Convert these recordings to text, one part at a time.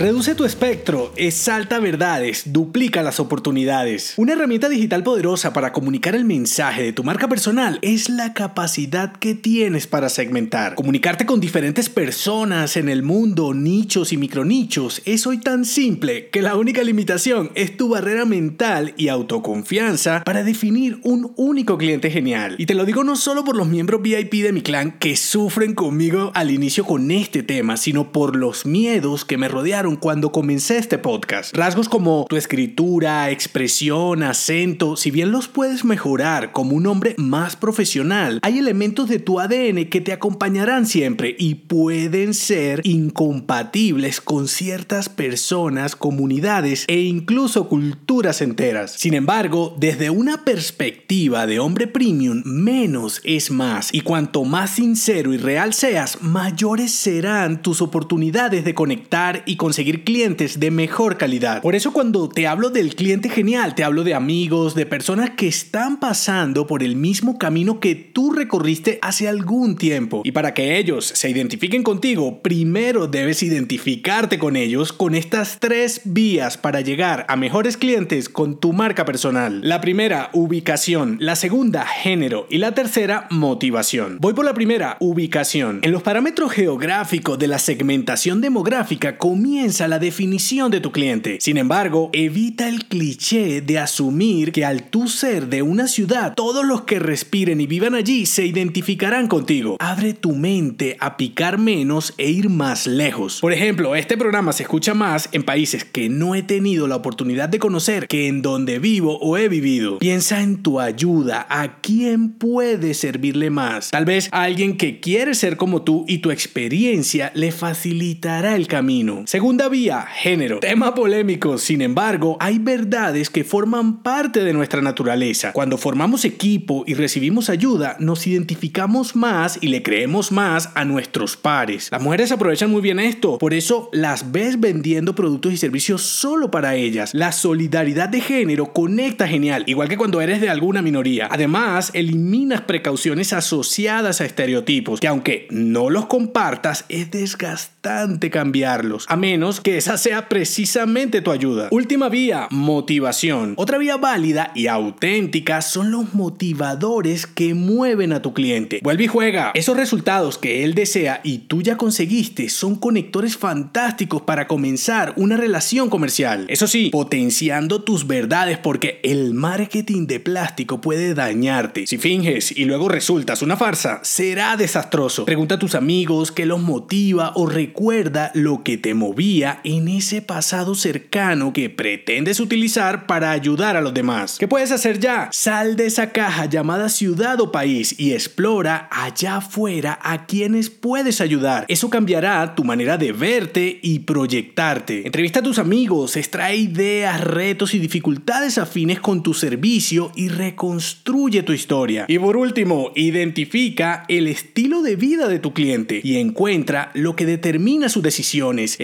Reduce tu espectro, exalta verdades, duplica las oportunidades. Una herramienta digital poderosa para comunicar el mensaje de tu marca personal es la capacidad que tienes para segmentar. Comunicarte con diferentes personas en el mundo, nichos y micronichos, es hoy tan simple que la única limitación es tu barrera mental y autoconfianza para definir un único cliente genial. Y te lo digo no solo por los miembros VIP de mi clan que sufren conmigo al inicio con este tema, sino por los miedos que me rodearon cuando comencé este podcast. Rasgos como tu escritura, expresión, acento, si bien los puedes mejorar como un hombre más profesional, hay elementos de tu ADN que te acompañarán siempre y pueden ser incompatibles con ciertas personas, comunidades e incluso culturas enteras. Sin embargo, desde una perspectiva de hombre premium, menos es más y cuanto más sincero y real seas, mayores serán tus oportunidades de conectar y conseguir conseguir clientes de mejor calidad. Por eso cuando te hablo del cliente genial, te hablo de amigos, de personas que están pasando por el mismo camino que tú recorriste hace algún tiempo. Y para que ellos se identifiquen contigo, primero debes identificarte con ellos con estas tres vías para llegar a mejores clientes con tu marca personal. La primera, ubicación. La segunda, género. Y la tercera, motivación. Voy por la primera, ubicación. En los parámetros geográficos de la segmentación demográfica comienza la definición de tu cliente. Sin embargo, evita el cliché de asumir que al tú ser de una ciudad, todos los que respiren y vivan allí se identificarán contigo. Abre tu mente a picar menos e ir más lejos. Por ejemplo, este programa se escucha más en países que no he tenido la oportunidad de conocer que en donde vivo o he vivido. Piensa en tu ayuda, a quién puede servirle más. Tal vez a alguien que quiere ser como tú y tu experiencia le facilitará el camino. Segunda vía, género. Tema polémico, sin embargo, hay verdades que forman parte de nuestra naturaleza. Cuando formamos equipo y recibimos ayuda, nos identificamos más y le creemos más a nuestros pares. Las mujeres aprovechan muy bien esto, por eso las ves vendiendo productos y servicios solo para ellas. La solidaridad de género conecta genial, igual que cuando eres de alguna minoría. Además, eliminas precauciones asociadas a estereotipos, que aunque no los compartas, es desgastante cambiarlos, a que esa sea precisamente tu ayuda. Última vía, motivación. Otra vía válida y auténtica son los motivadores que mueven a tu cliente. Vuelve y juega. Esos resultados que él desea y tú ya conseguiste son conectores fantásticos para comenzar una relación comercial. Eso sí, potenciando tus verdades porque el marketing de plástico puede dañarte. Si finges y luego resultas una farsa, será desastroso. Pregunta a tus amigos qué los motiva o recuerda lo que te movía en ese pasado cercano que pretendes utilizar para ayudar a los demás. ¿Qué puedes hacer ya? Sal de esa caja llamada ciudad o país y explora allá afuera a quienes puedes ayudar. Eso cambiará tu manera de verte y proyectarte. Entrevista a tus amigos, extrae ideas, retos y dificultades afines con tu servicio y reconstruye tu historia. Y por último, identifica el estilo de vida de tu cliente y encuentra lo que determina sus decisiones,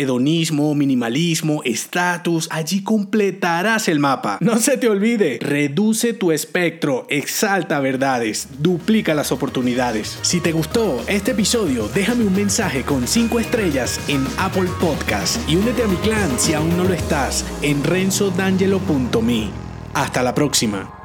minimalismo, estatus, allí completarás el mapa. No se te olvide, reduce tu espectro, exalta verdades, duplica las oportunidades. Si te gustó este episodio, déjame un mensaje con 5 estrellas en Apple Podcast y únete a mi clan si aún no lo estás en renzodangelo.me. Hasta la próxima.